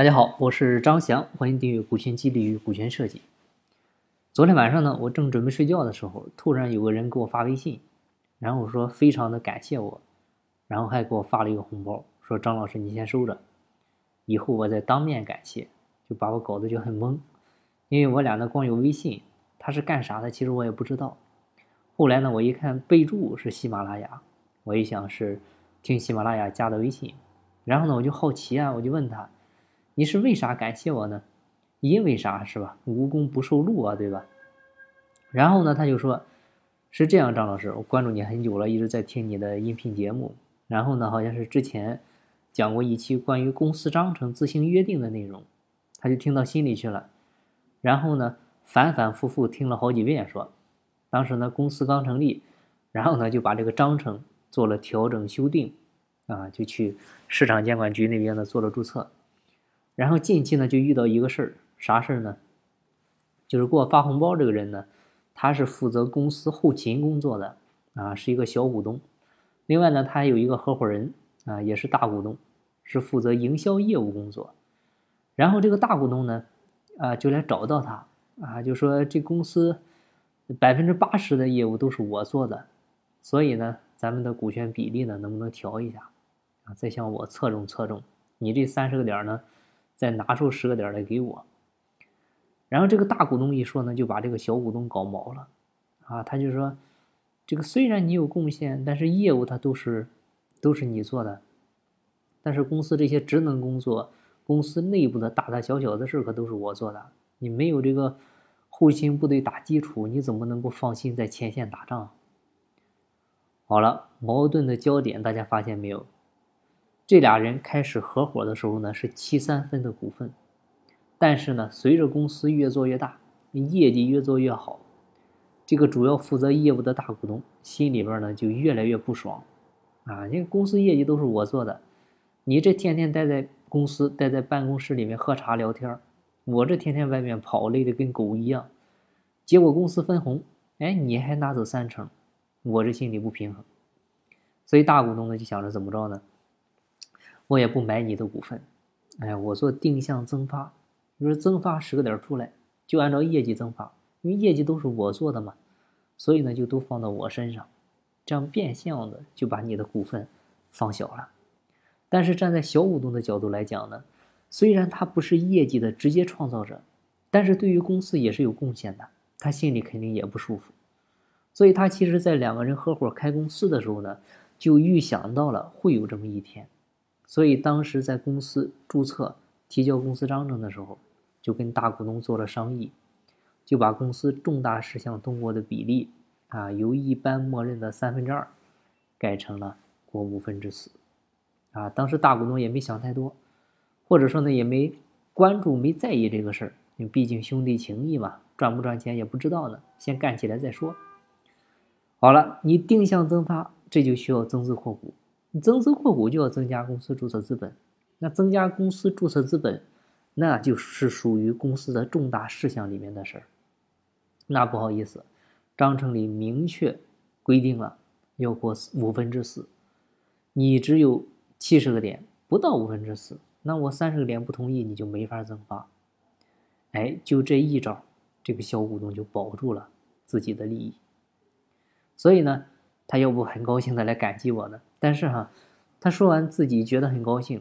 大家好，我是张翔，欢迎订阅《股权激励与股权设计》。昨天晚上呢，我正准备睡觉的时候，突然有个人给我发微信，然后说非常的感谢我，然后还给我发了一个红包，说张老师你先收着，以后我再当面感谢，就把我搞得就很懵，因为我俩呢光有微信，他是干啥的，其实我也不知道。后来呢，我一看备注是喜马拉雅，我一想是听喜马拉雅加的微信，然后呢我就好奇啊，我就问他。你是为啥感谢我呢？因为啥是吧？无功不受禄啊，对吧？然后呢，他就说，是这样，张老师，我关注你很久了，一直在听你的音频节目。然后呢，好像是之前讲过一期关于公司章程自行约定的内容，他就听到心里去了。然后呢，反反复复听了好几遍，说，当时呢公司刚成立，然后呢就把这个章程做了调整修订，啊，就去市场监管局那边呢做了注册。然后近期呢，就遇到一个事儿，啥事儿呢？就是给我发红包这个人呢，他是负责公司后勤工作的啊，是一个小股东。另外呢，他还有一个合伙人啊，也是大股东，是负责营销业务工作。然后这个大股东呢，啊，就来找到他啊，就说这公司百分之八十的业务都是我做的，所以呢，咱们的股权比例呢，能不能调一下啊？再向我侧重侧重，你这三十个点呢？再拿出十个点来给我，然后这个大股东一说呢，就把这个小股东搞毛了，啊，他就说，这个虽然你有贡献，但是业务它都是都是你做的，但是公司这些职能工作，公司内部的大大小小的事可都是我做的，你没有这个后勤部队打基础，你怎么能够放心在前线打仗？好了，矛盾的焦点大家发现没有？这俩人开始合伙的时候呢，是七三分的股份，但是呢，随着公司越做越大，业绩越做越好，这个主要负责业务的大股东心里边呢就越来越不爽，啊，因为公司业绩都是我做的，你这天天待在公司，待在办公室里面喝茶聊天，我这天天外面跑累的跟狗一样，结果公司分红，哎，你还拿走三成，我这心里不平衡，所以大股东呢就想着怎么着呢？我也不买你的股份，哎，我做定向增发，你说增发十个点出来，就按照业绩增发，因为业绩都是我做的嘛，所以呢就都放到我身上，这样变相的就把你的股份放小了。但是站在小股东的角度来讲呢，虽然他不是业绩的直接创造者，但是对于公司也是有贡献的，他心里肯定也不舒服。所以他其实在两个人合伙开公司的时候呢，就预想到了会有这么一天。所以当时在公司注册、提交公司章程的时候，就跟大股东做了商议，就把公司重大事项通过的比例啊，由一般默认的三分之二，改成了过五分之四。啊，当时大股东也没想太多，或者说呢，也没关注、没在意这个事儿，因为毕竟兄弟情谊嘛，赚不赚钱也不知道呢，先干起来再说。好了，你定向增发，这就需要增资扩股。增资扩股就要增加公司注册资本，那增加公司注册资本，那就是属于公司的重大事项里面的事儿。那不好意思，章程里明确规定了要过五分之四，你只有七十个点，不到五分之四，那我三十个点不同意，你就没法增发。哎，就这一招，这个小股东就保住了自己的利益。所以呢。他要不很高兴的来感激我呢，但是哈，他说完自己觉得很高兴，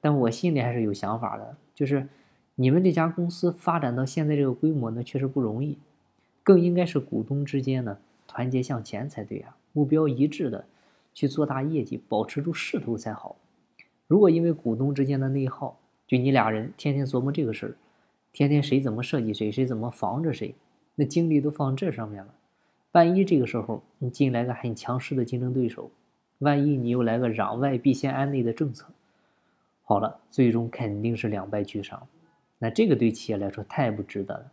但我心里还是有想法的，就是你们这家公司发展到现在这个规模呢，确实不容易，更应该是股东之间呢团结向前才对啊，目标一致的去做大业绩，保持住势头才好。如果因为股东之间的内耗，就你俩人天天琢磨这个事儿，天天谁怎么设计谁，谁怎么防着谁，那精力都放这上面了。万一这个时候你进来个很强势的竞争对手，万一你又来个攘外必先安内的政策，好了，最终肯定是两败俱伤。那这个对企业来说太不值得了。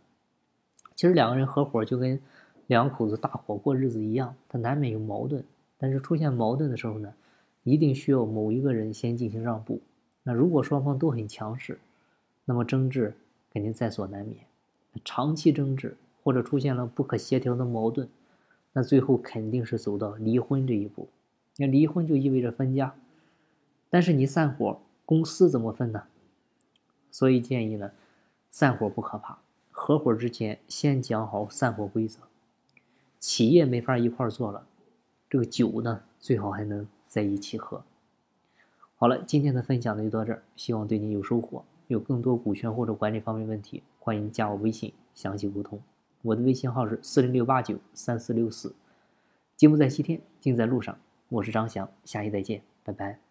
其实两个人合伙就跟两口子大伙过日子一样，他难免有矛盾。但是出现矛盾的时候呢，一定需要某一个人先进行让步。那如果双方都很强势，那么争执肯定在所难免。长期争执或者出现了不可协调的矛盾。那最后肯定是走到离婚这一步，那离婚就意味着分家，但是你散伙，公司怎么分呢？所以建议呢，散伙不可怕，合伙之前先讲好散伙规则。企业没法一块做了，这个酒呢，最好还能在一起喝。好了，今天的分享呢就到这儿，希望对你有收获。有更多股权或者管理方面问题，欢迎加我微信详细沟通。我的微信号是四零六八九三四六四。节目在西天，尽在路上。我是张翔，下期再见，拜拜。